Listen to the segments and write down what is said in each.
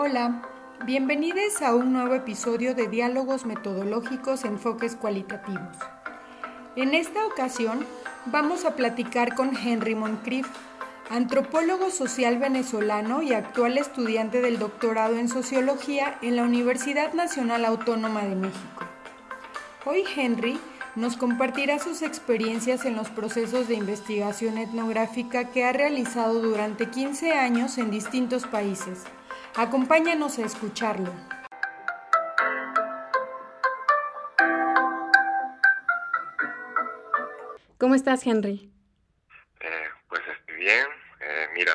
Hola, bienvenidos a un nuevo episodio de Diálogos Metodológicos Enfoques Cualitativos. En esta ocasión vamos a platicar con Henry Moncrief, antropólogo social venezolano y actual estudiante del doctorado en sociología en la Universidad Nacional Autónoma de México. Hoy Henry nos compartirá sus experiencias en los procesos de investigación etnográfica que ha realizado durante 15 años en distintos países Acompáñanos a escucharlo. ¿Cómo estás, Henry? Eh, pues estoy bien. Eh, mira,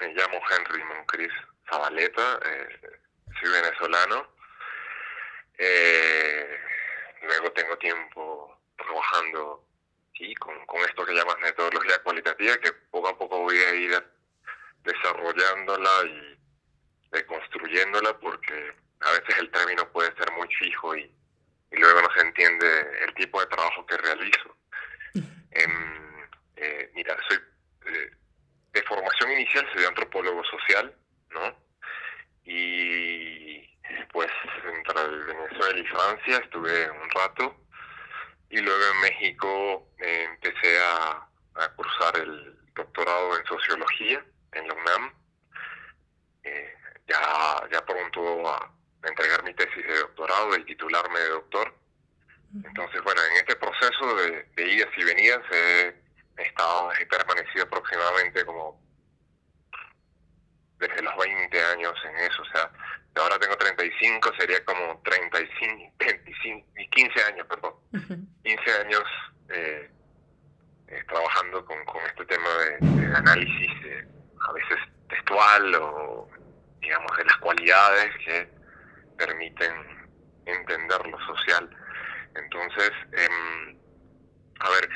me llamo Henry Moncris Zabaleta, eh, soy venezolano. luego tengo tiempo trabajando con, con esto que llamas metodología cualitativa, que poco a poco voy a ir desarrollándola y construyéndola porque a veces el término puede ser muy fijo y, luego no se entiende el tipo de trabajo que realizo. Em, eh, mira, soy eh, de formación inicial, soy antropólogo social, ¿no? Y pues entre Venezuela y Francia estuve un rato y luego en México eh, empecé a, a cursar el doctorado en sociología en la UNAM ya, ya pronto a entregar mi tesis de doctorado y titularme de doctor. Entonces, bueno, en este proceso de, idas y venidas he, estado, he permanecido aproximadamente como desde los 20 años en eso, o sea, ahora tengo 35, sería como 35, 25, 15 años, perdón, 15 años eh, eh, trabajando con, con este tema de, análisis eh, a veces textual o digamos, de las cualidades que permiten entender lo social. Entonces, em, a ver,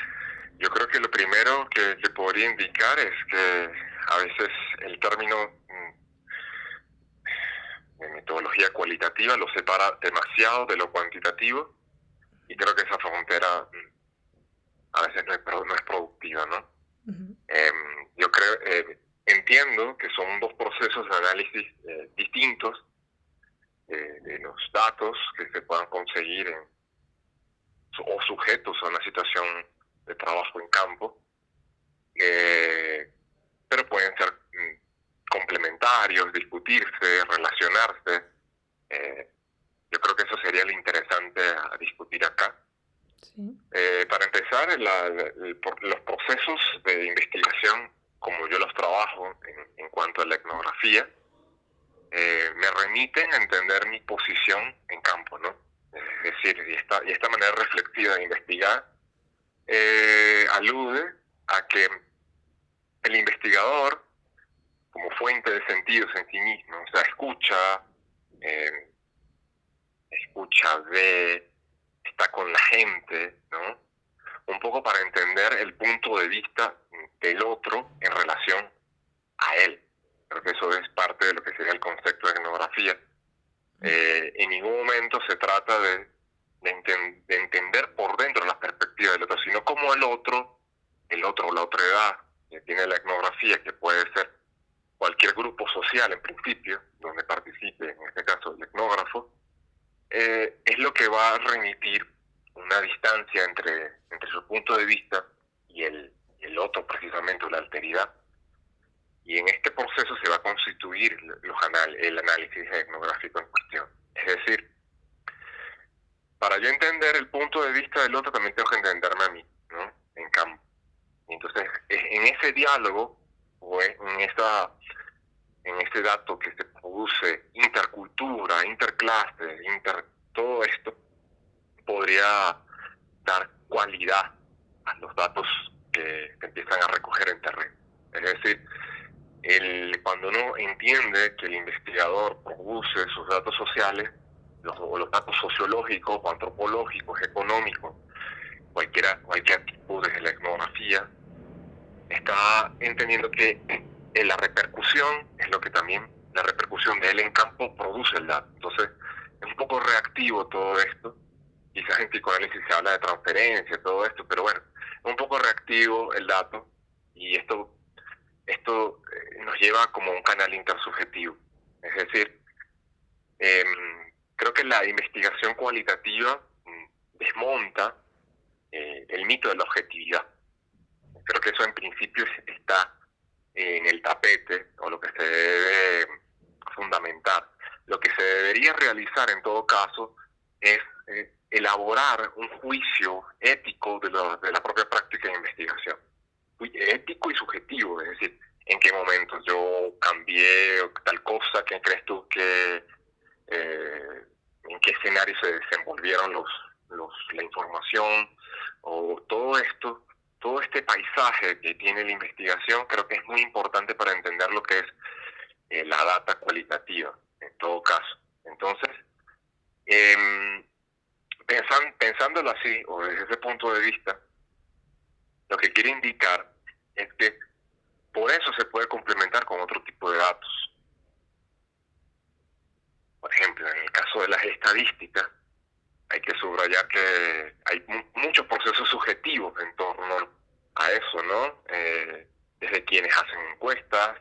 yo creo que lo primero que, podría indicar es que a veces el término mm, de metodología cualitativa lo separa demasiado de lo cuantitativo y creo que esa frontera mm, a veces no es, no es productiva, ¿no? Em, yo creo, eh, entiendo que son dos procesos de análisis eh, distintos eh, de los datos que se puedan conseguir en, o sujetos a una situación de trabajo en campo, eh, pero pueden ser mm, complementarios, discutirse, relacionarse. yo creo que eso sería lo interesante a discutir acá. para empezar, los procesos de investigación como yo los trabajo en, cuanto a la etnografía, eh, me remiten a entender mi posición en campo, ¿no? Es decir, y esta, y esta manera reflexiva de investigar eh, alude a que el investigador, como fuente de sentidos en sí mismo, o sea, escucha, eh, escucha, ve, está con la gente, ¿no? Un poco para entender el punto de vista del otro en relación a él. Creo que eso es parte de lo que sería el concepto de etnografía. Eh, en ningún momento se trata de, de, entender por dentro las perspectivas del otro, sino como el otro, el otro la otra edad que tiene la etnografía, que puede ser cualquier grupo social en principio, donde participe, en este caso el etnógrafo, eh, es lo que va a remitir una distancia entre, entre su punto de vista y el, el otro precisamente, la alteridad. Y en este proceso se va a constituir los el análisis etnográfico en cuestión. Es decir, para yo entender el punto de vista del otro, también tengo que entenderme a mí, ¿no? En campo. entonces, en ese diálogo, o en, esta, en este dato que se produce intercultura, interclase, inter, todo esto, podría dar cualidad a los datos que, empiezan a recoger en terreno. Es decir, el, cuando uno entiende que el investigador produce sus datos sociales, los, los datos sociológicos antropológicos, económicos, cualquiera, cualquier tipo de la etnografía, está entendiendo que la repercusión es lo que también, la repercusión de él en campo produce el dato. Entonces, es un poco reactivo todo esto. Quizás en psicoanálisis se habla de transferencia, todo esto, pero bueno, un poco reactivo el dato y esto, esto eh, nos lleva como un canal intersubjetivo. Es decir, em, creo que la investigación cualitativa mm, desmonta eh, el mito de la objetividad. Creo que eso en principio está en el tapete o lo que se debe fundamentar. Lo que se debería realizar en todo caso es eh, elaborar un juicio ético de, de la propia práctica de investigación. Ético y subjetivo, es decir, en qué momento yo cambié tal cosa, qué crees tú que, eh, en qué escenario se desenvolvieron los, los, la información, o todo esto, todo este paisaje que tiene la investigación, creo que es muy importante para entender lo que es eh, la data cualitativa, en todo caso. Entonces, eh, pensándolo así, o desde ese punto de vista, lo que quiere indicar es que por eso se puede complementar con otro tipo de datos. Por ejemplo, en el caso de las estadísticas, hay que subrayar que hay muchos procesos subjetivos en torno a eso, ¿no? Eh, desde quienes hacen encuestas,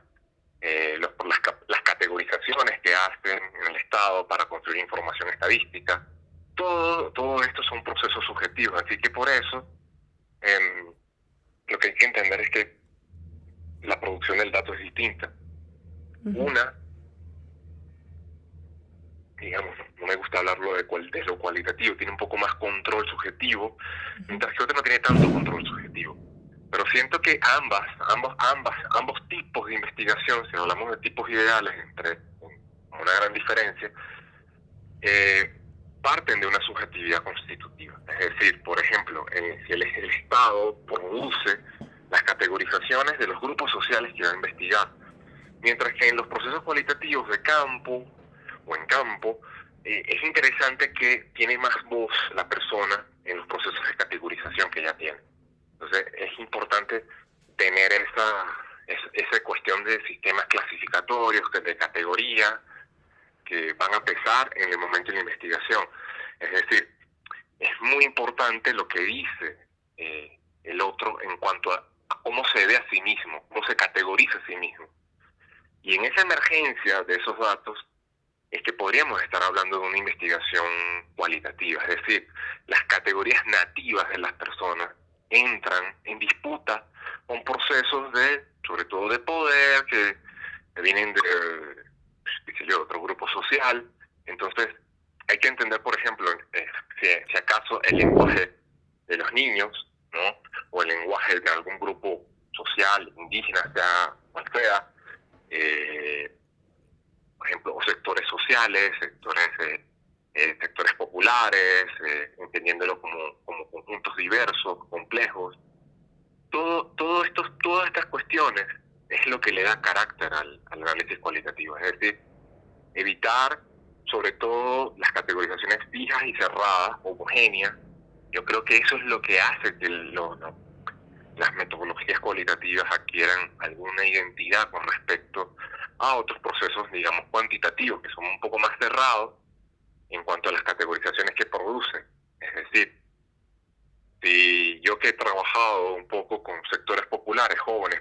eh, los, las, las categorizaciones que hacen en el Estado para construir información estadística, todo, todo esto son procesos subjetivos, así que por eso em, lo que hay que entender es que la producción del dato es distinta. Una, digamos, no me gusta hablarlo de, cual, de lo cualitativo, tiene un poco más control subjetivo, mientras que otra no tiene tanto control subjetivo. Pero siento que ambas, ambos, ambas, ambos tipos de investigación, si hablamos de tipos ideales, entre una gran diferencia, eh, parten de una subjetividad constitutiva. Es decir, por ejemplo, si el, Estado produce las categorizaciones de los grupos sociales que va a investigar, mientras que en los procesos cualitativos de campo o en campo, eh, es interesante que tiene más voz la persona en los procesos de categorización que ya tiene. Entonces, es importante tener esa, esa cuestión de sistemas clasificatorios, de categoría, que van a pesar en el momento de la investigación. Es decir, es muy importante lo que dice eh, el otro en cuanto a, cómo se ve a sí mismo, cómo se categoriza a sí mismo. Y en esa emergencia de esos datos es que podríamos estar hablando de una investigación cualitativa, es decir, las categorías nativas de las personas entran en disputa con procesos de, sobre todo de poder, que vienen de, otro grupo social. Entonces, hay que entender, por ejemplo, eh, si, acaso el lenguaje de los niños, ¿no? O el lenguaje de algún grupo social, indígena, sea cual sea, eh, por ejemplo, o sectores sociales, sectores eh, sectores populares, entendiéndolo como, como conjuntos diversos, complejos. Todo, todo estos, todas estas cuestiones es lo que le da carácter al, análisis cualitativo. Es decir, evitar sobre todo las categorizaciones fijas y cerradas, homogéneas. Yo creo que eso es lo que hace que las metodologías cualitativas adquieran alguna identidad con respecto a otros procesos, digamos, cuantitativos, que son un poco más cerrados en cuanto a las categorizaciones que producen. Es decir, si yo que he trabajado un poco con sectores populares, jóvenes,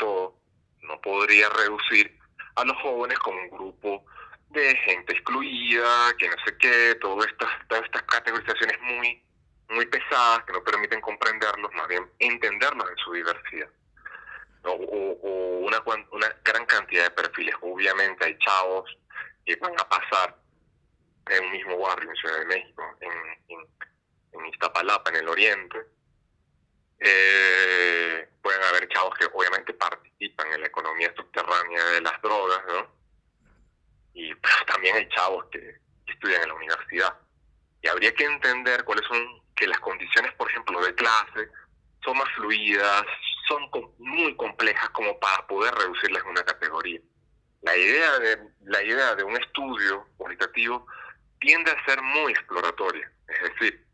todo, no podría reducir a los jóvenes como un grupo de gente excluida, que no sé qué, todas estas, todas estas categorizaciones muy, muy pesadas que no permiten comprenderlos, más bien entenderlos en su diversidad. O, una, una gran cantidad de perfiles. Obviamente hay chavos que van a pasar en un mismo barrio en Ciudad de México, en, en, en Iztapalapa, en el oriente. Eh, pueden haber chavos que obviamente participan en la economía subterránea de las drogas, ¿no? y también hay chavos que, estudian en la universidad. Y habría que entender cuáles son que las condiciones, por ejemplo, de clase son más fluidas, son muy complejas como para poder reducirlas en una categoría. La idea de la idea de un estudio cualitativo tiende a ser muy exploratoria, es decir,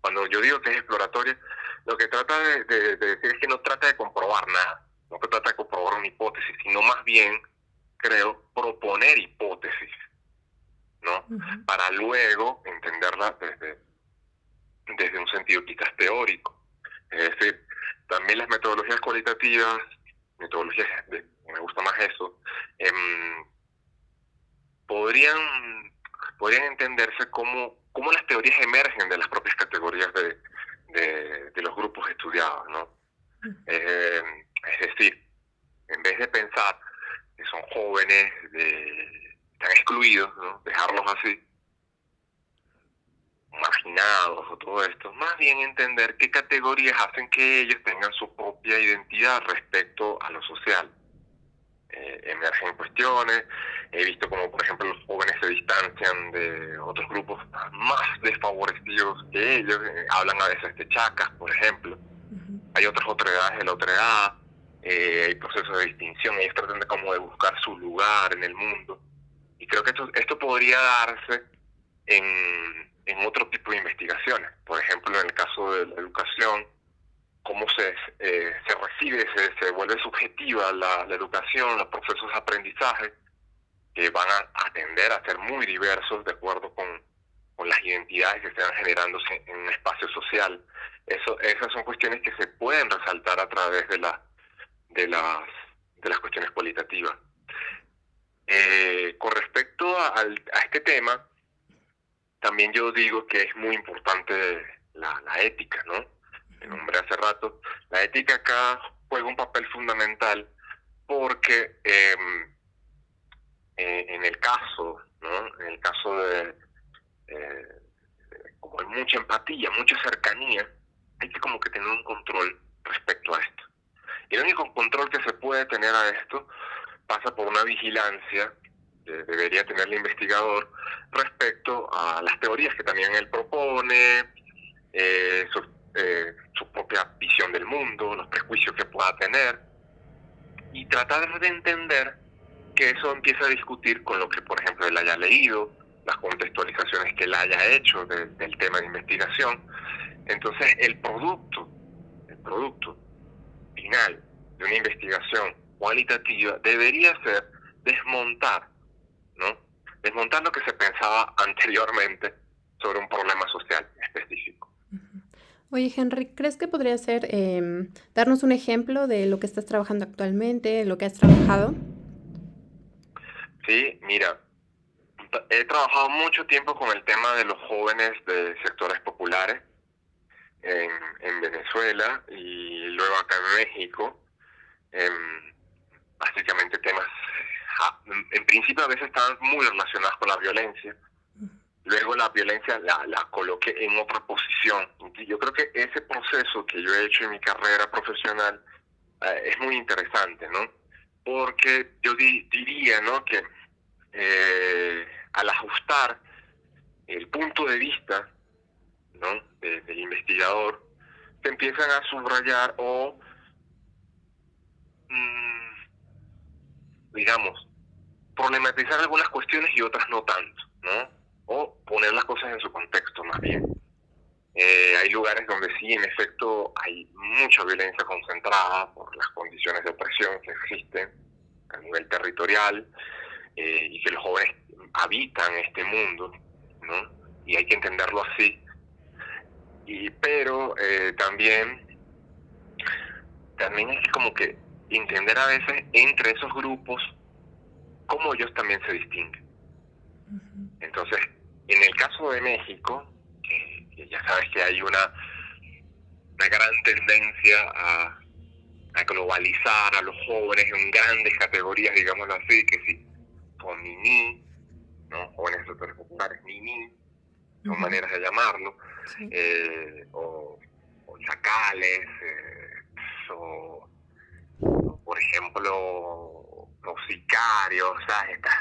cuando yo digo que es exploratoria, lo que trata de, de decir es que no trata de comprobar nada, no que trata de comprobar una hipótesis, sino más bien creo, proponer hipótesis, ¿no? Para luego entenderla desde, desde un sentido quizás teórico. Es decir, también las metodologías cualitativas, metodologías, me gusta más eso, em, podrían, podrían entenderse como, como las teorías emergen de las propias categorías de, de, los grupos estudiados, ¿no? Eh, es decir, en vez de pensar que son jóvenes, de, están excluidos, ¿no? Dejarlos así, marginados o todo esto, más bien entender qué categorías hacen que ellos tengan su propia identidad respecto a lo social. Eh, emergen cuestiones, he visto como por ejemplo los jóvenes se distancian de otros grupos más desfavorecidos que ellos, eh, hablan a veces de chacas, por ejemplo, hay otras otredades de la otredad, eh, hay procesos de distinción, ellos tratan de como de buscar su lugar en el mundo, y creo que esto, esto podría darse en en otro tipo de investigaciones. Por ejemplo, en el caso de la educación, cómo se, eh, se recibe, se, se vuelve subjetiva la, educación, los procesos de aprendizaje, que van a, atender a ser muy diversos de acuerdo con, con las identidades que están generándose en un espacio social. Eso, esas son cuestiones que se pueden resaltar a través de, la, de, las, de las cuestiones cualitativas. Eh, con respecto a, a este tema, también yo digo que es muy importante la, ética, ¿no? El nombre hace rato. La ética acá juega un papel fundamental porque em, eh, en el caso, ¿no? En el caso de, eh, como hay mucha empatía, mucha cercanía, hay que como que tener un control respecto a esto. Y el único control que se puede tener a esto pasa por una vigilancia debería tener el investigador respecto a las teorías que también él propone, eh, eh, su, propia visión del mundo, los prejuicios que pueda tener, y tratar de entender que eso empieza a discutir con lo que, por ejemplo, él haya leído, las contextualizaciones que él haya hecho del tema de investigación. Entonces, el producto, el producto final de una investigación cualitativa debería ser desmontar desmontar lo que se pensaba anteriormente sobre un problema social específico. Oye, Henry, ¿crees que podría ser em, darnos un ejemplo de lo que estás trabajando actualmente, lo que has trabajado? Sí, mira, he trabajado mucho tiempo con el tema de los jóvenes de sectores populares en, en Venezuela y luego acá en México. Em, básicamente temas en principio a veces estaban muy relacionadas con la violencia. Luego la violencia la, la coloqué en otra posición. Y yo creo que ese proceso que yo he hecho en mi carrera profesional eh, es muy interesante, ¿no? Porque yo diría, ¿no? Que eh, al ajustar el punto de vista, ¿no? del investigador, se empiezan a subrayar o, mm, digamos, problematizar algunas cuestiones y otras no tanto, ¿no? O poner las cosas en su contexto más bien. Eh, hay lugares donde sí, en efecto, hay mucha violencia concentrada por las condiciones de opresión que existen a nivel territorial eh, y que los jóvenes habitan este mundo, ¿no? Y hay que entenderlo así. Y, pero eh, también, también es como que entender a veces entre esos grupos cómo ellos también se distinguen. Entonces, en el caso de México, que, ya sabes que hay una, una gran tendencia a, globalizar a los jóvenes en grandes categorías, digámoslo así, que si son ni ¿no? jóvenes sectores populares, ni son maneras de llamarlo, eh, o, o, chacales, eh, o, por ejemplo, los sicarios, o sea, estas,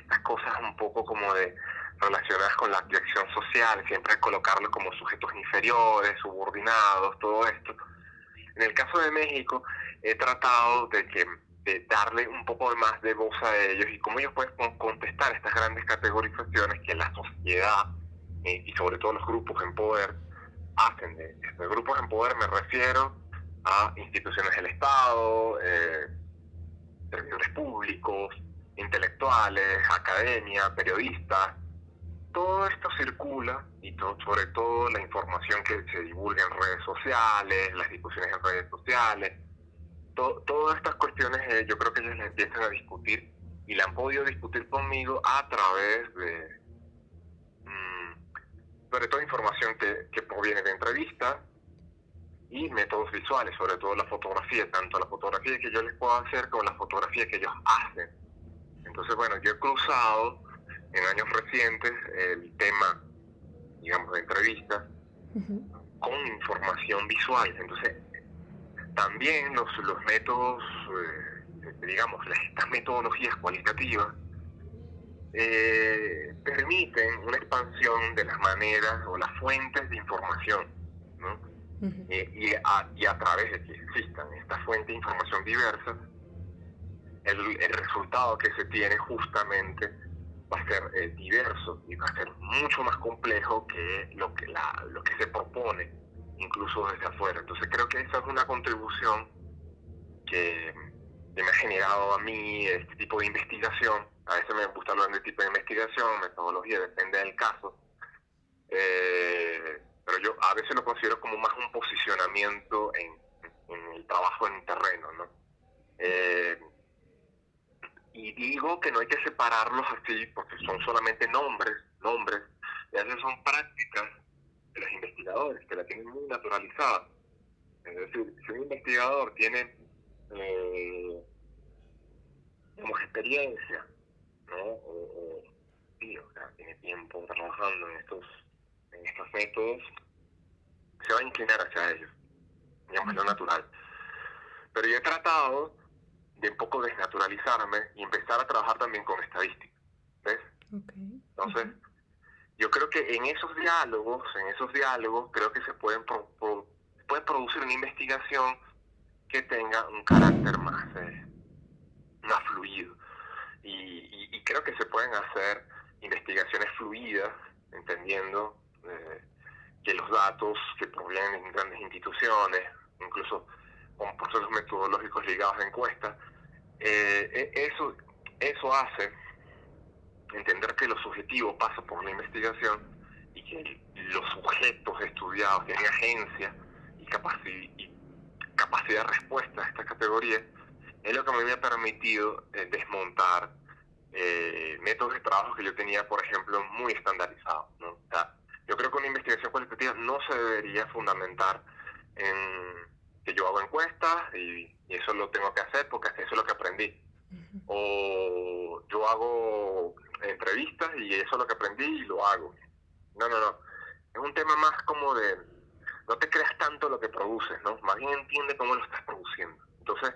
estas cosas un poco como de relacionadas con la dirección social, siempre colocarlos como sujetos inferiores, subordinados, todo esto. En el caso de México, he tratado de que darle un poco más de voz a ellos y cómo ellos pueden contestar estas grandes categorizaciones que la sociedad eh, y sobre todo los grupos en poder hacen de grupos en poder me refiero a instituciones del Estado, eh, servidores públicos, intelectuales, academia, periodistas. Todo esto circula y sobre todo la información que se divulga en redes sociales, las discusiones en redes sociales, todas estas cuestiones eh, yo creo que ellos empiezan a discutir y la han podido discutir conmigo a través de, mm, sobre todo información que, que proviene de entrevistas y métodos visuales, sobre todo la fotografía, tanto la fotografía que yo les puedo hacer como la fotografía que ellos hacen. Entonces, bueno, yo he cruzado en años recientes el tema, digamos, de entrevistas con información visual. Entonces, también los, los métodos, eh, digamos, estas metodologías cualitativas eh, permiten una expansión de las maneras o las fuentes de información, ¿no? y, a, y, a, través de que existan estas fuentes de información diversas, el, el resultado que se tiene justamente va a ser eh, diverso y va a ser mucho más complejo que lo que, la, lo que se propone, incluso desde afuera. Entonces creo que esa es una contribución que, me ha generado a mí este tipo de investigación. A veces me gusta hablar de tipo de investigación, metodología, depende del caso. Eh, pero yo a veces lo considero como más un posicionamiento en, el trabajo en terreno, ¿no? Eh, y digo que no hay que separarlos así porque son solamente nombres, nombres, y a veces son prácticas de los investigadores que la tienen muy naturalizada. Es decir, si un investigador tiene eh, experiencia, ¿no? O, tiene tiempo trabajando en estos, en estos métodos, se va a inclinar hacia ellos, digamos, lo natural. Pero yo he tratado de un poco desnaturalizarme y empezar a trabajar también con estadística. ¿Ves? Entonces, yo creo que en esos diálogos, en esos diálogos, creo que se pueden puede producir una investigación que tenga un carácter más, eh, más fluido. Y, creo que se pueden hacer investigaciones fluidas, entendiendo eh, que los datos que provienen de grandes instituciones, incluso con procesos metodológicos ligados a encuestas, eh, e, eso, eso hace entender que lo subjetivo pasa por la investigación y que los sujetos estudiados tienen agencia y, capacidad de respuesta a esta categoría, es lo que me ha permitido eh, desmontar eh, métodos de trabajo que yo tenía, por ejemplo, muy estandarizados. Yo creo que una investigación cualitativa no se debería fundamentar en que yo hago encuestas y, eso lo tengo que hacer porque eso es lo que aprendí. O yo hago entrevistas y eso es lo que aprendí y lo hago. No, no, no. Es un tema más como de, no te creas tanto lo que produces, ¿no? Más bien entiende cómo lo estás produciendo. Entonces,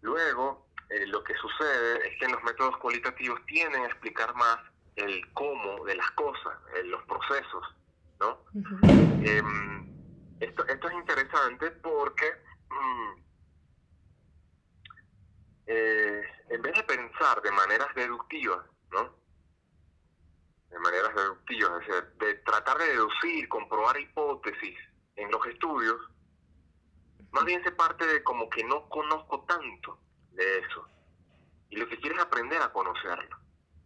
luego, eh, lo que sucede es que en los métodos cualitativos tienen a explicar más el cómo de las cosas, los procesos, ¿no? Esto, esto es interesante porque mm, eh, en vez de pensar de maneras deductivas, ¿no? De maneras deductivas, es decir, de tratar de deducir, comprobar hipótesis en los estudios, más bien se parte de como que no conozco tanto de eso. Y lo que quiero es aprender a conocerlo.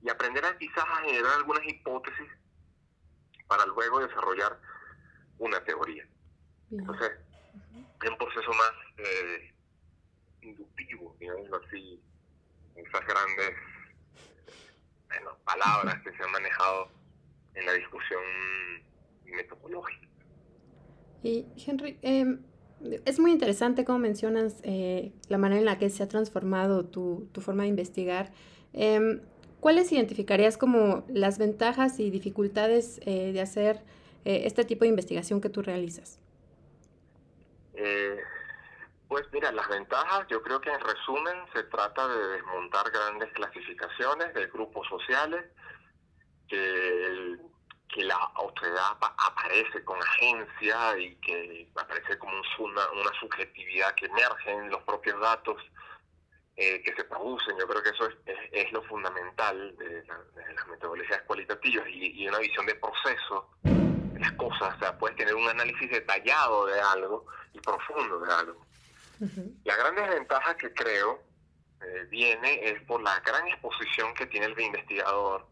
Y aprender a quizás a generar algunas hipótesis para luego desarrollar una teoría. Entonces, es un proceso más eh, inductivo, digamos así, esas grandes bueno, palabras que se han manejado en la discusión metodológica. Y Henry, eh, es muy interesante cómo mencionas eh, la manera en la que se ha transformado tu, tu forma de investigar. Eh, ¿Cuáles identificarías como las ventajas y dificultades de hacer este tipo de investigación que tú realizas? Eh, pues mira, las ventajas, yo creo que en resumen se trata de desmontar grandes clasificaciones de grupos sociales, que, que la autoridad aparece con agencia y que aparece como una, una subjetividad que emerge en los propios datos eh, que se producen. Yo creo que eso es, es, lo fundamental de, las metodologías cualitativas y, y una visión de proceso las cosas, o sea, puedes tener un análisis detallado de algo y profundo de algo. La gran desventaja que creo eh, viene es por la gran exposición que tiene el investigador,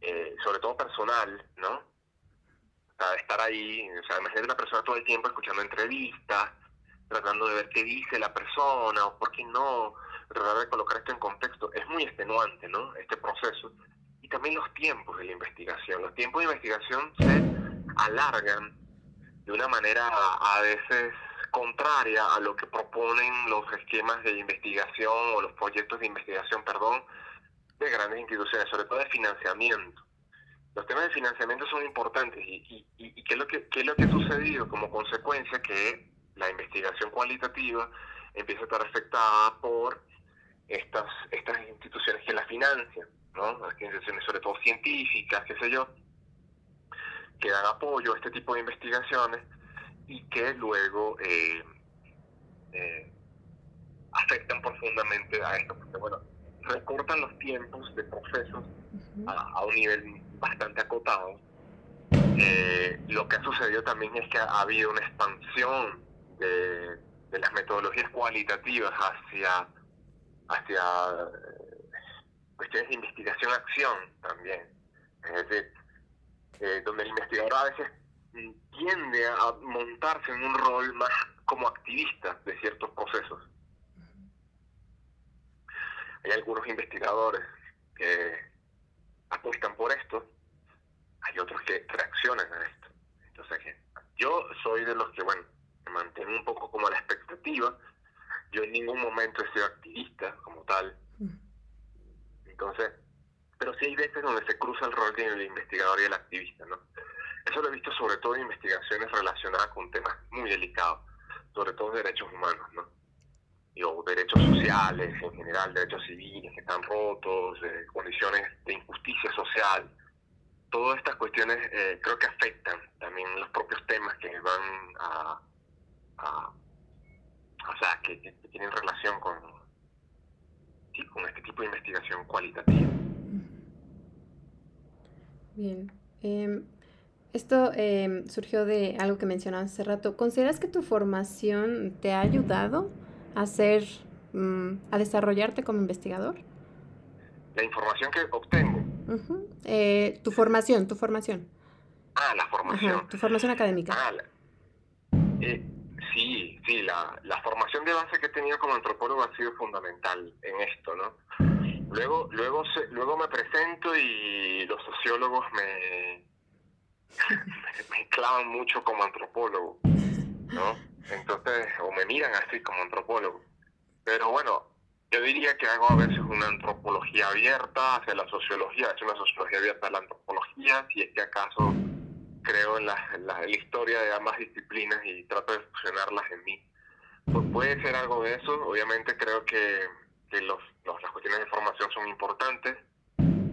eh, sobre todo personal, ¿no? O sea, estar ahí, o sea, imagínate la persona todo el tiempo escuchando entrevistas, tratando de ver qué dice la persona, o por qué no, tratar de colocar esto en contexto, es muy extenuante, ¿no? Este proceso. Y también los tiempos de la investigación. Los tiempos de investigación se alargan de una manera a veces contraria a lo que proponen los esquemas de investigación o los proyectos de investigación, perdón, de grandes instituciones, sobre todo de financiamiento. Los temas de financiamiento son importantes y, y, ¿qué, es lo que, qué es lo que ha sucedido como consecuencia que la investigación cualitativa empieza a estar afectada por estas, estas instituciones que la financian, ¿no? Las instituciones sobre todo científicas, qué sé yo, que dan apoyo a este tipo de investigaciones y que luego eh, eh, afectan profundamente a esto, porque bueno, recortan los tiempos de procesos a, un nivel bastante acotado. Eh, lo que ha sucedido también es que ha habido una expansión de, de las metodologías cualitativas hacia, hacia cuestiones de investigación-acción también. Es decir, eh, donde el investigador a veces tiende a montarse en un rol más como activista de ciertos procesos. Hay algunos investigadores que apuestan por esto, hay otros que reaccionan a esto. Entonces, yo soy de los que, bueno, me mantengo un poco como a la expectativa. Yo en ningún momento he sido activista como tal. Entonces, pero sí hay veces donde se cruza el rol del investigador y el activista, ¿no? Eso lo he visto sobre todo en investigaciones relacionadas con temas muy delicados, sobre todo derechos humanos, ¿no? o derechos sociales en general, derechos civiles que están rotos, condiciones de injusticia social. Todas estas cuestiones eh, creo que afectan también los propios temas que van a, o sea, que, tienen relación con, con este tipo de investigación cualitativa. Bien. Em, esto em, surgió de algo que mencionabas hace rato. ¿Consideras que tu formación te ha ayudado a ser, mm, a desarrollarte como investigador? La información que obtengo. Eh, tu formación, tu formación. Ah, la formación. tu formación académica. Ah, eh, sí, sí, la, la formación de base que he tenido como antropólogo ha sido fundamental en esto, ¿no? Luego, luego, luego me presento y los sociólogos me, me clavan mucho como antropólogo, ¿no? Entonces, o me miran así como antropólogo. Pero bueno, yo diría que hago a veces una antropología abierta hacia la sociología, es una sociología abierta a la antropología, si es que acaso creo en la, la, historia de ambas disciplinas y trato de fusionarlas en mí. Pues puede ser algo de eso, obviamente creo que, que los, las cuestiones de formación son importantes,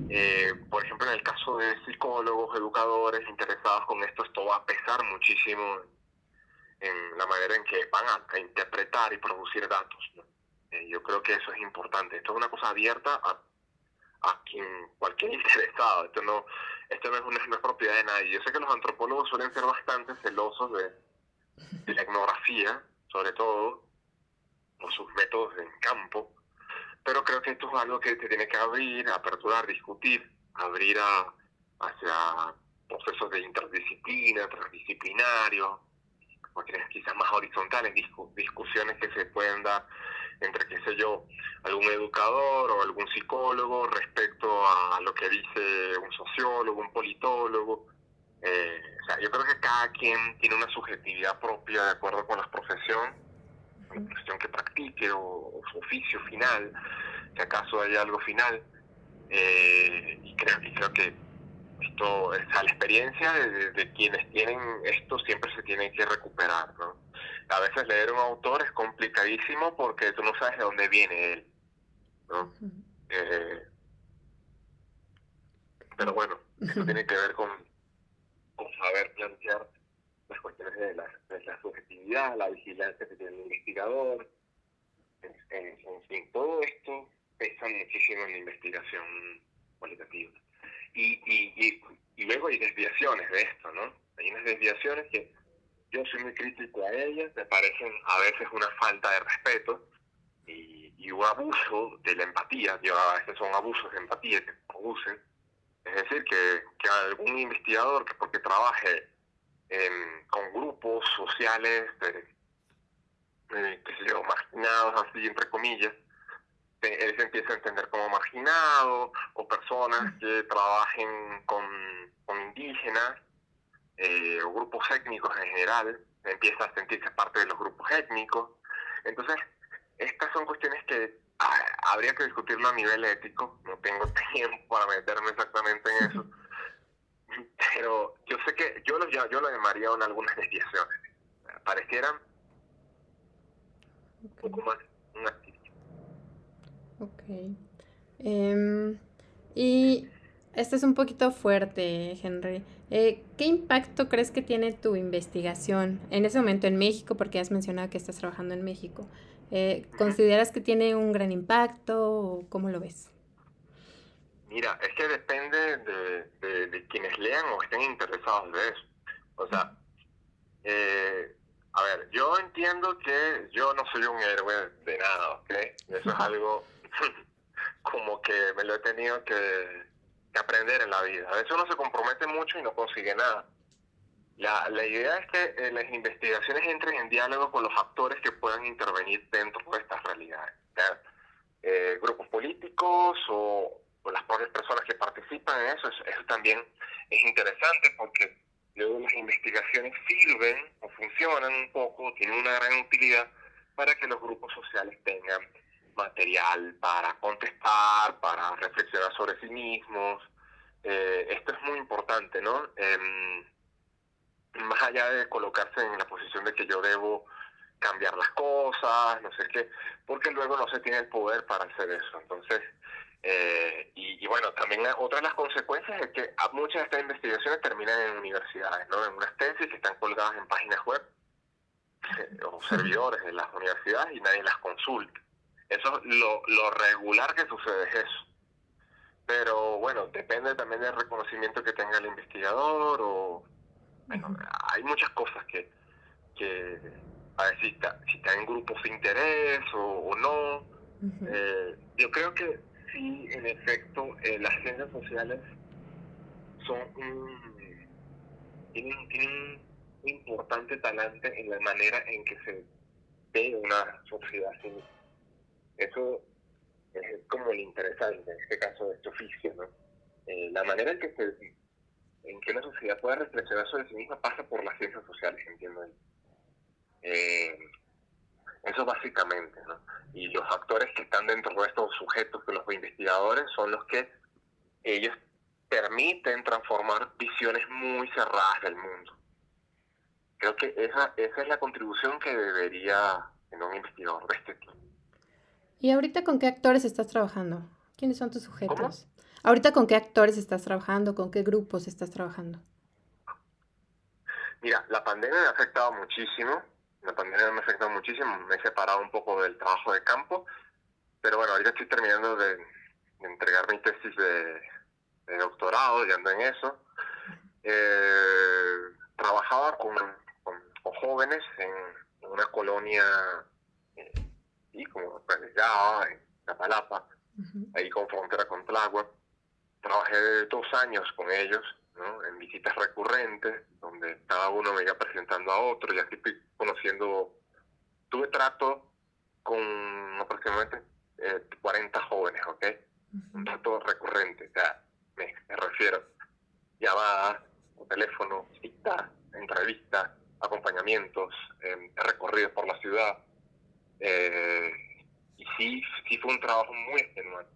eh, por ejemplo, en el caso de psicólogos, educadores interesados con esto, esto va a pesar muchísimo en la manera en que van a, interpretar y producir datos. Eh, yo creo que eso es importante. Esto es una cosa abierta a, a quien cualquier interesado. Esto no, esto no es, una, propiedad de nadie. Yo sé que los antropólogos suelen ser bastante celosos de, la etnografía, sobre todo, por sus métodos en campo, pero creo que esto es algo que se tiene que abrir, aperturar, discutir, abrir a, hacia procesos de interdisciplina, transdisciplinario, quizás más horizontales, discusiones que se pueden dar entre, qué sé yo, algún educador o algún psicólogo respecto a lo que dice un sociólogo, un politólogo. Eh, o sea, yo creo que cada quien tiene una subjetividad propia de acuerdo con la profesión cuestión que practique o, su oficio final, si acaso hay algo final. Eh, y, creo, y creo que esto, o la experiencia de, quienes tienen esto siempre se tiene que recuperar, ¿no? A veces leer un autor es complicadísimo porque tú no sabes de dónde viene él, ¿no? Eh, pero bueno, eso tiene que ver con, con saber plantear las cuestiones de la, de la subjetividad, la vigilancia que tiene el investigador, en, fin, todo esto pesa muchísimo en la investigación cualitativa. Y, y, y, luego hay desviaciones de esto, ¿no? Hay unas desviaciones que yo soy muy crítico a ellas, me parecen a veces una falta de respeto y, y un abuso de la empatía, yo a veces son abusos de empatía que producen. Es decir, que, algún investigador que porque trabaje con grupos sociales, eh, qué sé yo, marginados así, entre comillas, él se empieza a entender como marginado, o personas que trabajen con, con indígenas, eh, o grupos étnicos en general, empieza a sentirse parte de los grupos étnicos. Entonces, estas son cuestiones que ah, habría que discutirlo a nivel ético, no tengo tiempo para meterme exactamente en eso, pero yo sé que yo lo, yo lo llamaría en algunas desviaciones, parecieran un poco más. Ok. Em, y este es un poquito fuerte, Henry. Eh, ¿Qué impacto crees que tiene tu investigación en ese momento en México? Porque has mencionado que estás trabajando en México. Eh, ¿Consideras que tiene un gran impacto o cómo lo ves? Mira, es que depende de, quienes lean o estén interesados de eso. O sea, eh, a ver, yo entiendo que yo no soy un héroe de nada, ¿ok? Eso es algo como que me lo he tenido que aprender en la vida. A veces uno se compromete mucho y no consigue nada. La, la idea es que eh, las investigaciones entren en diálogo con los actores que puedan intervenir dentro de estas realidades. Eh, grupos políticos o, las propias personas que participan en eso, eso, también es interesante porque luego las investigaciones sirven o funcionan un poco, tienen una gran utilidad para que los grupos sociales tengan material para contestar, para reflexionar sobre sí mismos. Eh, esto es muy importante, ¿no? Em, más allá de colocarse en la posición de que yo debo cambiar las cosas, no sé qué, porque luego no se tiene el poder para hacer eso. Entonces, eh, y, bueno, también otra de las consecuencias es que muchas de estas investigaciones terminan en universidades, ¿no? En unas tesis que están colgadas en páginas web eh, o servidores de las universidades y nadie las consulta. Eso lo, lo regular que sucede es eso. Pero bueno, depende también del reconocimiento que tenga el investigador o... Bueno, hay muchas cosas que, que a ver si está, si está en grupos de interés o, no. eh, yo creo que sí, en efecto, eh, las ciencias sociales son un, tienen, tienen un importante talante en la manera en que se ve una sociedad eso es como lo interesante en este caso de este oficio, ¿no? Eh, la manera en que se, en que una sociedad pueda reflexionar sobre sí misma pasa por las ciencias sociales, entiendo. Eh, eso básicamente, ¿no? Y los actores que están dentro de estos sujetos, que los investigadores, son los que ellos permiten transformar visiones muy cerradas del mundo. Creo que esa, esa es la contribución que debería en un investigador de este tipo. ¿Y ahorita con qué actores estás trabajando? ¿Quiénes son tus sujetos? ¿Ahorita con qué actores estás trabajando? ¿Con qué grupos estás trabajando? Mira, la pandemia me ha afectado muchísimo. La pandemia me ha afectado muchísimo. Me he separado un poco del trabajo de campo. Pero bueno, ahorita estoy terminando de, entregar mi tesis de, doctorado y ando en eso. Eh, trabajaba con, con, jóvenes en, una colonia como ya en Capalapa, ahí con frontera con Tláhuac. Trabajé dos años con ellos, ¿no? en visitas recurrentes, donde cada uno me iba presentando a otro, y así estoy conociendo, tuve trato con aproximadamente 40 eh, jóvenes, ¿ok? Un trato recurrente, o sea, me, refiero, llamadas, teléfono, citas, entrevistas, acompañamientos, eh, recorridos por la ciudad, eh, y sí, sí fue un trabajo muy extenuante.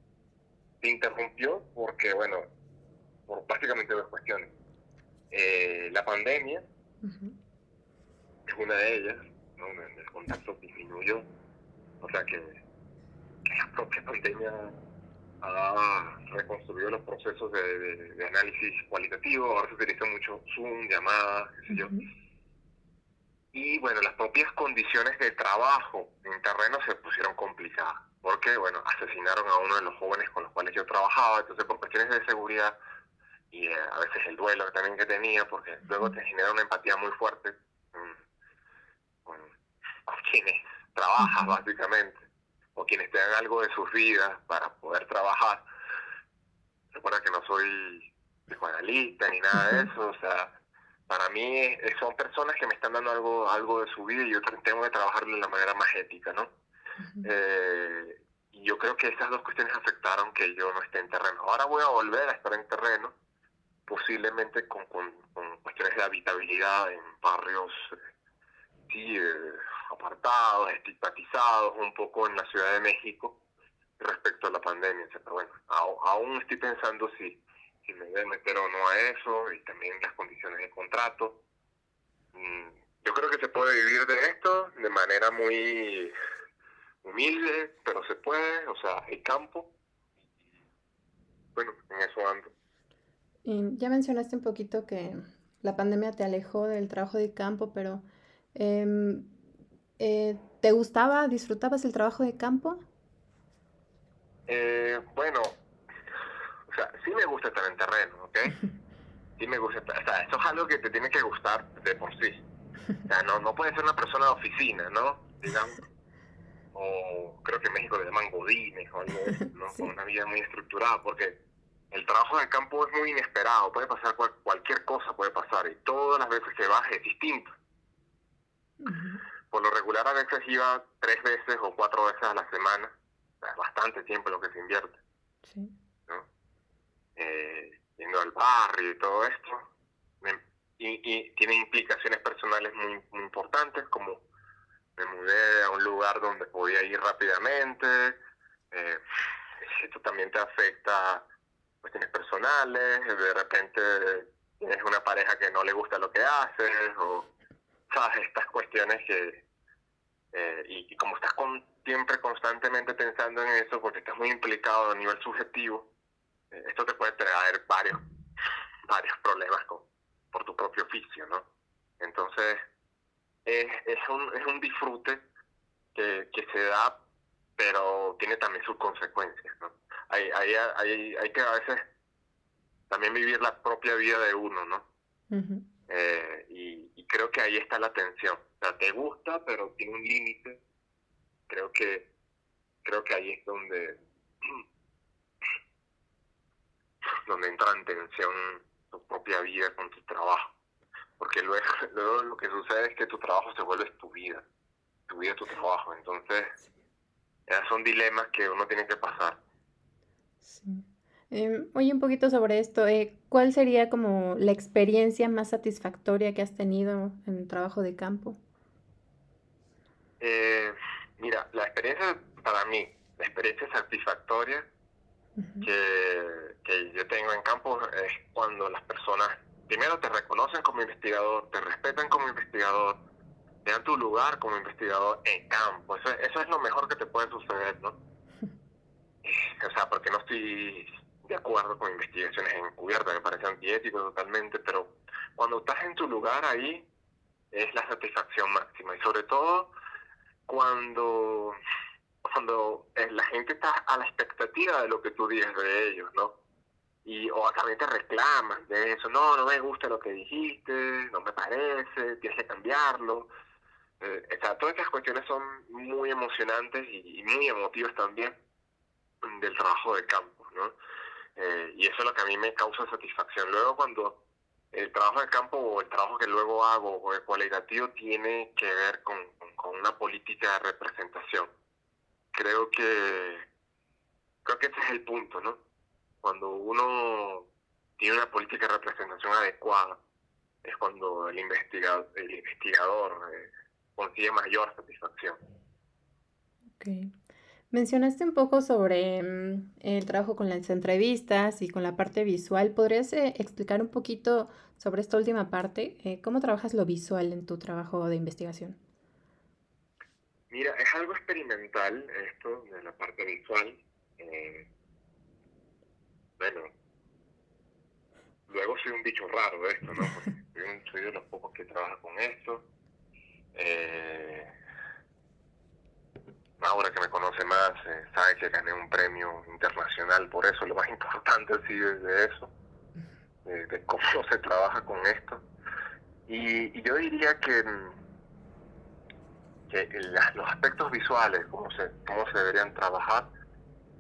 Se interrumpió porque, bueno, por básicamente dos cuestiones. Eh, la pandemia es una de ellas, ¿no? el contacto disminuyó, o sea que, la propia pandemia ha reconstruido los procesos de, análisis cualitativo, ahora se utiliza mucho Zoom, llamadas, qué sé yo y bueno, las propias condiciones de trabajo en terreno se pusieron complicadas, porque bueno, asesinaron a uno de los jóvenes con los cuales yo trabajaba, entonces por cuestiones de seguridad y eh, a veces el duelo también que tenía, porque luego te genera una empatía muy fuerte con, quienes trabajas básicamente, o quienes te dan algo de sus vidas para poder trabajar. Recuerda que no soy psicoanalista ni nada de eso, o sea, para mí eh, son personas que me están dando algo algo de su vida y yo tengo que trabajarlo de la manera más ética, ¿no? Eh, y yo creo que esas dos cuestiones afectaron que yo no esté en terreno. Ahora voy a volver a estar en terreno, posiblemente con, con, cuestiones de habitabilidad en barrios sí, eh, apartados, estigmatizados, un poco en la Ciudad de México respecto a la pandemia. Pero bueno, aún estoy pensando si, si me debe meter o no a eso y también las condiciones de contrato. Mm, yo creo que se puede vivir de esto de manera muy humilde, pero se puede, o sea, hay campo. Bueno, en eso ando. ya mencionaste un poquito que la pandemia te alejó del trabajo de campo, pero em, eh, ¿te gustaba, disfrutabas el trabajo de campo? Eh, bueno, o sea, sí me gusta estar en terreno, ¿ok? Sí me gusta, o sea, eso es algo que te tiene que gustar de por sí. O sea, no, no puedes ser una persona de oficina, ¿no? Digamos, o creo que en México le llaman godines o algo, ¿no? Con una vida muy estructurada, porque el trabajo en el campo es muy inesperado, puede pasar cualquier cosa, puede pasar, y todas las veces que vas es distinto. Por lo regular a veces iba tres veces o cuatro veces a la semana, es bastante tiempo lo que se invierte. Sí. Eh, yendo al barrio y todo esto. Y, tiene implicaciones personales muy, importantes, como me mudé a un lugar donde podía ir rápidamente. Eh, esto también te afecta cuestiones personales, de repente tienes una pareja que no le gusta lo que haces, o estas cuestiones que... Eh, y, como estás con, siempre constantemente pensando en eso, porque estás muy implicado a nivel subjetivo, esto te puede traer varios, varios problemas con, por tu propio oficio, ¿no? Entonces, es, es, un, es un disfrute que, que se da, pero tiene también sus consecuencias, ¿no? Hay, hay, hay, hay que a veces también vivir la propia vida de uno, ¿no? eh, y, y, creo que ahí está la tensión. O sea, te gusta, pero tiene un límite. Creo que creo que ahí es donde donde entra en tensión tu propia vida con tu trabajo. Porque luego, luego lo que sucede es que tu trabajo se vuelve tu vida, tu vida tu trabajo. Entonces, esos son dilemas que uno tiene que pasar. Sí. Eh, oye, un poquito sobre esto. Eh, ¿Cuál sería como la experiencia más satisfactoria que has tenido en el trabajo de campo? Eh, mira, la experiencia para mí, la experiencia satisfactoria que, que yo tengo en campo es cuando las personas primero te reconocen como investigador, te respetan como investigador, te dan tu lugar como investigador en campo. Eso, eso es lo mejor que te puede suceder, ¿no? O sea, porque no estoy de acuerdo con investigaciones encubiertas, me parece antiético totalmente, pero cuando estás en tu lugar ahí es la satisfacción máxima y sobre todo cuando cuando eh, la gente está a la expectativa de lo que tú dices de ellos, ¿no? Y, o también te reclaman de eso, no, no me gusta lo que dijiste, no me parece, tienes que cambiarlo. Eh, o sea, todas esas cuestiones son muy emocionantes y, muy emotivas también del trabajo de campo, ¿no? Eh, y eso es lo que a mí me causa satisfacción. Luego cuando el trabajo de campo o el trabajo que luego hago o el cualitativo tiene que ver con, con una política de representación creo que creo que ese es el punto, ¿no? Cuando uno tiene una política de representación adecuada, es cuando el investigador, el investigador eh, consigue mayor satisfacción. Okay. Mencionaste un poco sobre mm, el trabajo con las entrevistas y con la parte visual. ¿Podrías eh, explicar un poquito sobre esta última parte? Eh, ¿Cómo trabajas lo visual en tu trabajo de investigación? Mira, es algo experimental esto de la parte visual. Eh, bueno, luego soy un bicho raro de esto, ¿no? Porque soy, de los pocos que trabaja con esto. Eh, ahora que me conoce más, eh, sabe que gané un premio internacional por eso, lo más importante así de eso, de, cómo se trabaja con esto. y yo diría que que los aspectos visuales, cómo se, cómo se deberían trabajar,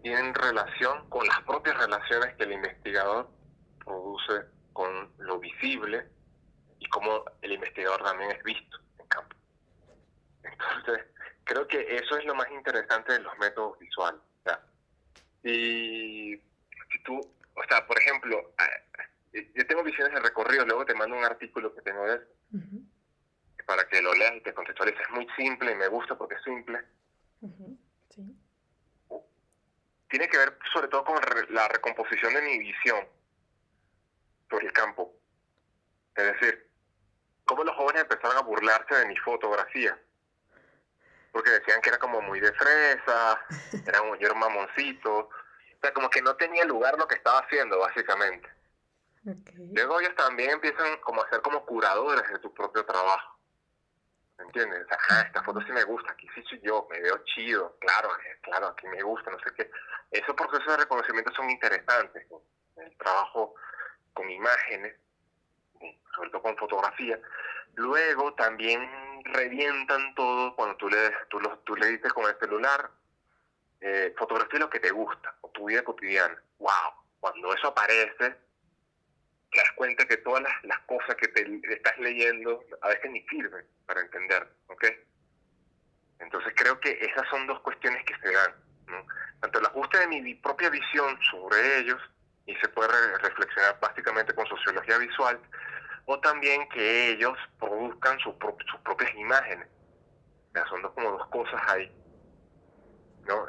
tienen relación con las propias relaciones que el investigador produce con lo visible y cómo el investigador también es visto en campo. Entonces, creo que eso es lo más interesante de los métodos visuales. Y si tú, o sea, por ejemplo, yo tengo visiones de recorrido, luego te mando un artículo que tengo de eso, para que lo leas y te contextualices. Es muy simple y me gusta porque es simple. Tiene que ver sobre todo con la recomposición de mi visión sobre el campo. Es decir, cómo los jóvenes empezaron a burlarse de mi fotografía. Porque decían que era como muy de fresa, era un, yo era un mamoncito. O sea, como que no tenía lugar lo que estaba haciendo, básicamente. Luego ellos también empiezan como a ser como curadores de tu propio trabajo. ¿Entiendes? Ajá, esta foto sí me gusta, aquí sí soy yo, me veo chido, claro, eh, claro, aquí me gusta, no sé qué. Esos procesos de reconocimiento son interesantes. El trabajo con imágenes, sobre todo con fotografía. Luego también revientan todo cuando tú le, tú, le dices con el celular, eh, fotografía lo que te gusta, tu vida cotidiana. ¡Wow! Cuando eso aparece, te das cuenta que todas las, cosas que te estás leyendo a veces ni sirven para entender, ¿ok? Entonces creo que esas son dos cuestiones que se dan, ¿no? Tanto el ajuste de mi propia visión sobre ellos, y se puede reflexionar básicamente con sociología visual, o también que ellos produzcan sus propias imágenes. Son dos, como dos cosas ahí. ¿no?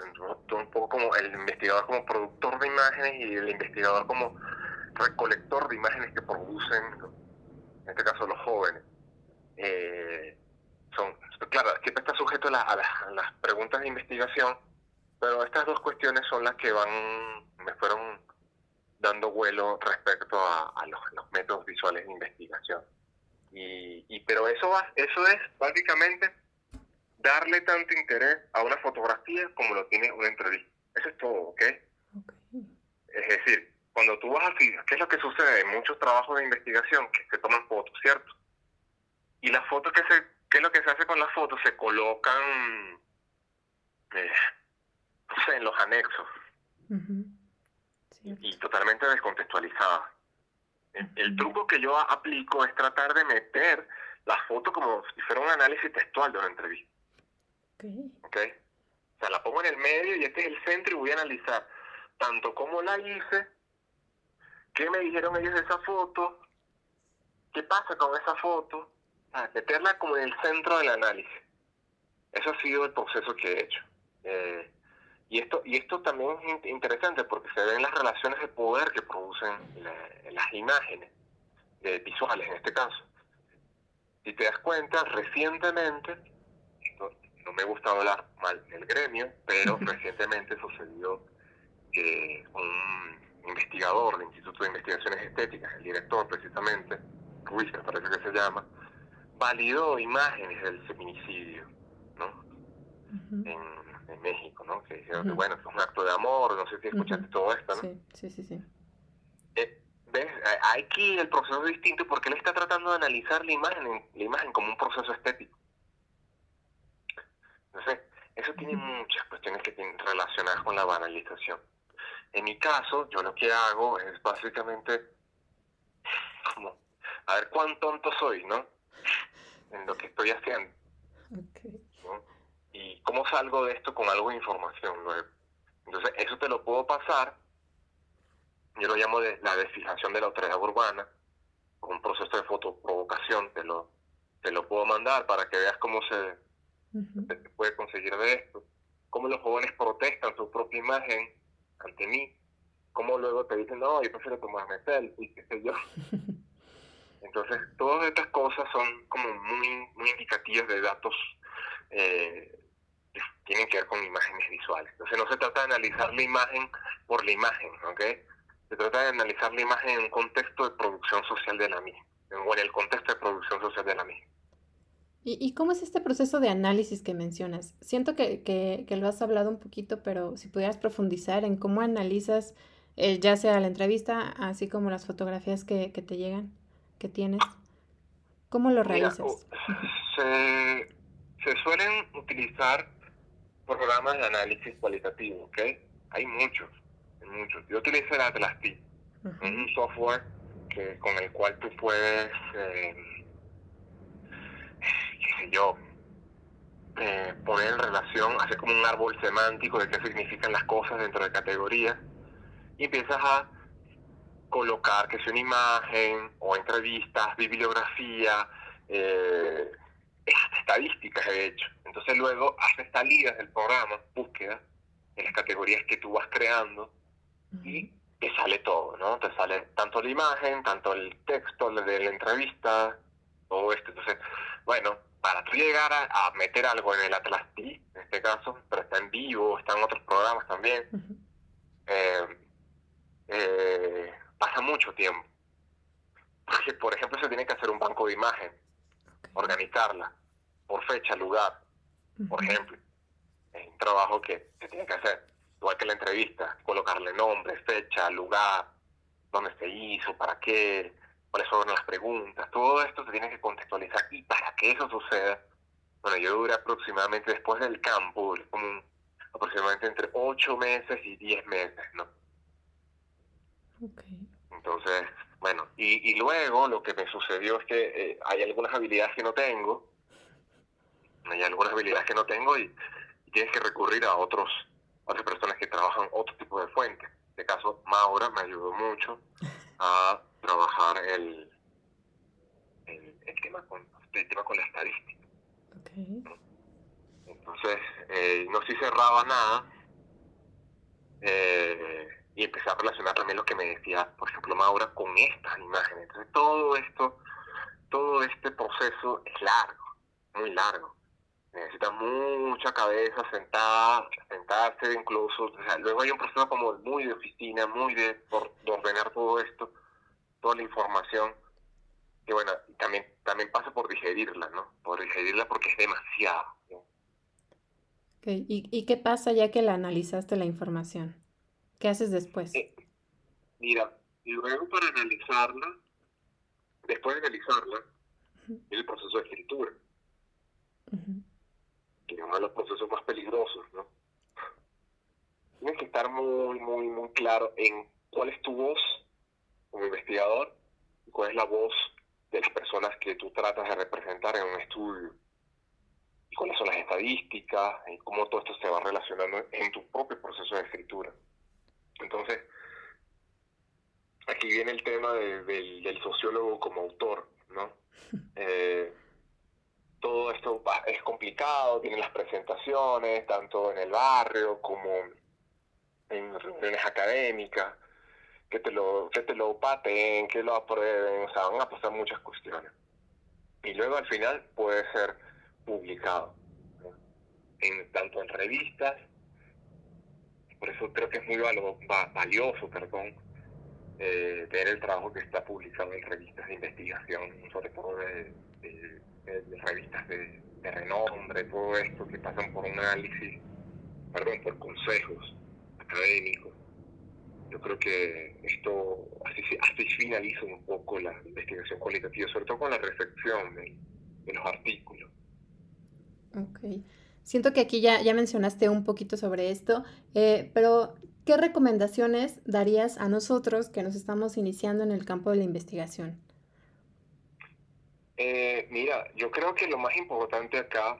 un poco como el investigador como productor de imágenes y el investigador como recolector de imágenes que producen, en este caso los jóvenes. Eh, son, claro, siempre está sujeto a, las preguntas de investigación, pero estas dos cuestiones son las que van, me fueron dando vuelo respecto a, los, métodos visuales de investigación. Y, y, pero eso va, eso es básicamente darle tanto interés a una fotografía como lo tiene una entrevista. Eso es todo, ¿ok? Es decir, cuando tú vas a ¿qué es lo que sucede en muchos trabajos de investigación? Que se toman fotos, ¿cierto? Y las fotos que se, ¿qué es lo que se hace con las fotos? Se colocan, eh, no sé, en los anexos. y, totalmente descontextualizadas. El, truco que yo aplico es tratar de meter la foto como si fuera un análisis textual de una entrevista. ¿Ok? O sea, la pongo en el medio y este es el centro y voy a analizar tanto cómo la hice, ¿Qué me dijeron ellos de esa foto? ¿Qué pasa con esa foto? Ah, meterla como en el centro del análisis. Eso ha sido el proceso que he hecho. Eh, y esto y esto también es interesante porque se ven las relaciones de poder que producen las imágenes visuales en este caso. Si te das cuenta, recientemente, no, no me gusta hablar mal del gremio, pero recientemente sucedió que un investigador del Instituto de Investigaciones Estéticas, el director precisamente, Ruiz, me parece que se llama, validó imágenes del feminicidio, ¿no? en, México, ¿no? Que dijeron que, bueno, es un acto de amor, no sé si escuchaste todo esto, ¿no? Sí, sí, sí. Eh, ¿Ves? Aquí el proceso es distinto porque él está tratando de analizar la imagen, la imagen como un proceso estético. Entonces, eso tiene muchas cuestiones que tienen relacionadas con la banalización. En mi caso, yo lo que hago es básicamente como, a ver cuán tonto soy, ¿no? En lo que estoy haciendo. Y cómo salgo de esto con algo de información luego. Entonces, eso te lo puedo pasar, yo lo llamo de la desfijación de la autoridad urbana, un proceso de fotoprovocación, te lo, te lo puedo mandar para que veas cómo se, se puede conseguir de esto, cómo los jóvenes protestan su propia imagen ante mí, como luego te dicen, no, yo prefiero tomarme selfie, qué sé yo. Entonces, todas estas cosas son como muy, muy indicativas de datos eh, que tienen que ver con imágenes visuales. Entonces, no se trata de analizar la imagen por la imagen, ¿ok? Se trata de analizar la imagen en un contexto de producción social de la misma, o en el contexto de producción social de la misma. ¿Y, cómo es este proceso de análisis que mencionas? Siento que, que, que, lo has hablado un poquito, pero si pudieras profundizar en cómo analizas, eh, ya sea la entrevista, así como las fotografías que, que te llegan, que tienes, ¿cómo lo realizas? se, se, suelen utilizar programas de análisis cualitativo, ¿ok? Hay muchos, hay muchos. Yo utilizo el Atlas T, un software que, con el cual tú puedes... Eh, qué sé yo, eh, poner en relación, hacer como un árbol semántico de qué significan las cosas dentro de categorías y empiezas a colocar que sea una imagen o entrevistas, bibliografía, eh, estadísticas de hecho. Entonces luego haces salidas del programa, búsqueda, en las categorías que tú vas creando y te sale todo, ¿no? Te sale tanto la imagen, tanto el texto de la entrevista, todo esto. Entonces, bueno, para tú llegar a, meter algo en el Atlas T, en este caso, pero está en vivo, está en otros programas también, eh, eh, pasa mucho tiempo. Porque, por ejemplo, se tiene que hacer un banco de imagen, organizarla, por fecha, lugar, por ejemplo. Es un trabajo que se tiene que hacer igual que la entrevista, colocarle nombre, fecha, lugar, dónde se hizo, para qué, cuáles son las preguntas, todo esto se tiene que contextualizar. Y para que eso suceda, bueno, yo duré aproximadamente después del campo, como aproximadamente entre 8 meses y 10 meses, ¿no? Entonces, bueno, y, y, luego lo que me sucedió es que eh, hay algunas habilidades que no tengo, hay algunas habilidades que no tengo y tienes que recurrir a otros otras personas que trabajan otro tipo de fuentes. En este caso, Maura me ayudó mucho a trabajar el, el, tema, con, el tema con la estadística. Entonces, eh, no se cerraba nada eh, y empecé a relacionar también lo que me decía, por ejemplo, Maura, con estas imágenes. Entonces, todo esto, todo este proceso es largo, muy largo necesita mucha cabeza sentada, sentarse incluso. O sea, luego hay un proceso como muy de oficina, muy de, ordenar todo esto, toda la información. Que bueno, también, también pasa por digerirla, ¿no? Por digerirla porque es demasiado. ¿Y, ¿Y qué pasa ya que la analizaste la información? ¿Qué haces después? Eh, mira, luego para analizarla, después de analizarla, el proceso de escritura que uno de los procesos más peligrosos, ¿no? Tienes que estar muy, muy, muy claro en cuál es tu voz como investigador y cuál es la voz de las personas que tú tratas de representar en un estudio. Y cuáles son las estadísticas y cómo todo esto se va relacionando en tu propio proceso de escritura. Entonces, aquí viene el tema del sociólogo como autor, ¿no? Eh, todo esto es complicado, tienen las presentaciones, tanto en el barrio como en reuniones académicas, que te lo, que te lo paten, que lo aprueben, o sea, van a pasar muchas cuestiones. Y luego al final puede ser publicado, en, tanto en revistas, por eso creo que es muy valioso, perdón, eh, ver el trabajo que está publicado en revistas de investigación, sobre todo de, revistas de, renombre, todo esto que pasan por un análisis, perdón, por consejos académicos. Yo creo que esto así, así finaliza un poco la investigación cualitativa, sobre todo con la recepción de, los artículos. Ok. Siento que aquí ya, ya mencionaste un poquito sobre esto, eh, pero ¿qué recomendaciones darías a nosotros que nos estamos iniciando en el campo de la investigación? Eh, mira, yo creo que lo más importante acá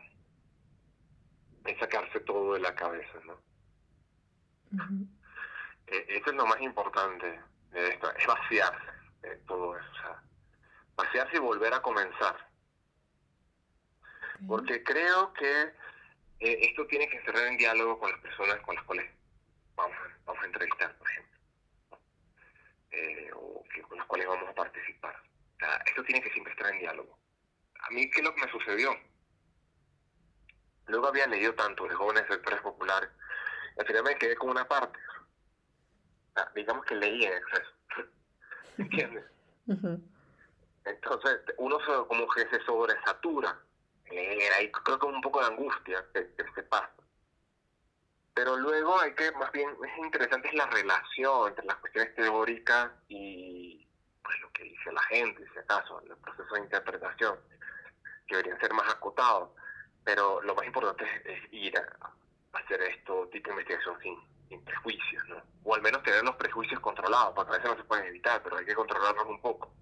es sacarse todo de la cabeza, ¿no? Eh, eso es lo más importante de esto, es vaciarse de todo eso, o sea, vaciarse y volver a comenzar. Porque creo que eh, esto tiene que ser en diálogo con las personas con las cuales vamos, vamos a entrevistar, por ejemplo, o que, con las cuales vamos a participar esto tiene que siempre estar en diálogo. A mí, ¿qué es lo que me sucedió? Luego había leído tanto de jóvenes sectores populares, y al final me quedé con una parte. Digamos que leí en exceso. ¿Entiendes? Entonces, uno como que se sobresatura leer, ahí creo que un poco de angustia que, que se pasa. Pero luego hay que, más bien, es interesante es la relación entre las cuestiones teóricas y, pues lo que dice la gente, si acaso, el proceso de interpretación, que deberían ser más acotados, pero lo más importante es, ir a, hacer esto tipo de investigación sin, prejuicios, ¿no? O al menos tener los prejuicios controlados, porque a veces no se pueden evitar, pero hay que controlarlos un poco.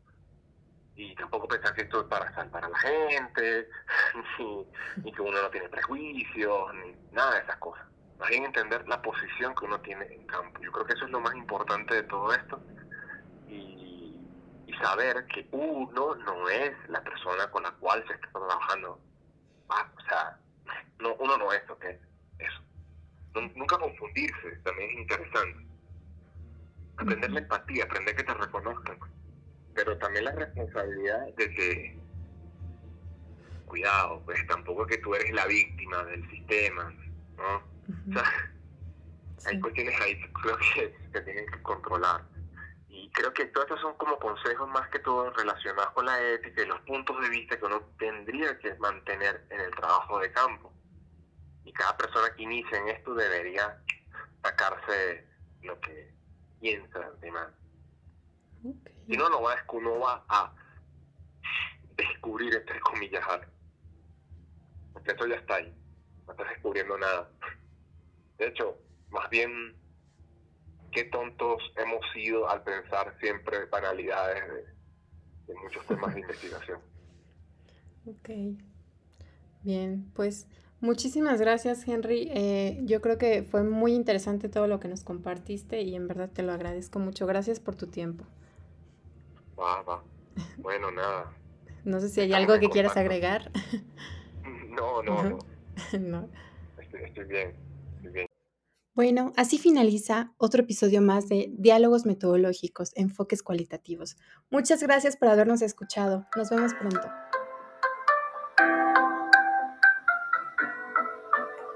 y tampoco pensar que esto es para salvar a la gente, ni, que uno no tiene prejuicios, ni nada de esas cosas. Más bien entender la posición que uno tiene en campo. Yo creo que eso es lo más importante de todo esto. Y, saber que uno no es la persona con la cual se está trabajando. O sea, no, uno no es eso. Nunca confundirse, también es interesante. Aprender la empatía, aprender que te reconozcan pero también la responsabilidad de que, cuidado, pues tampoco es que tú eres la víctima del sistema, ¿no? O sea, hay cuestiones ahí creo que se tienen que controlar. Y creo que todos estos son como consejos más que todo relacionados con la ética y los puntos de vista que uno tendría que mantener en el trabajo de campo. Y cada persona que inicia en esto debería sacarse lo que piensa de más. Si no, no va, no va a descubrir, entre comillas, algo. Porque esto ya está ahí. No estás descubriendo nada. De hecho, más bien, qué tontos hemos sido al pensar siempre banalidades de, de muchos temas de investigación. Ok. Bien, pues muchísimas gracias Henry. Eh, yo creo que fue muy interesante todo lo que nos compartiste y en verdad te lo agradezco mucho. Gracias por tu tiempo. Bueno, nada. No sé si hay algo que quieras agregar. No, no, no. no. Estoy, bien, Bueno, así finaliza otro episodio más de Diálogos Metodológicos, Enfoques Cualitativos. Muchas gracias por habernos escuchado. Nos vemos pronto.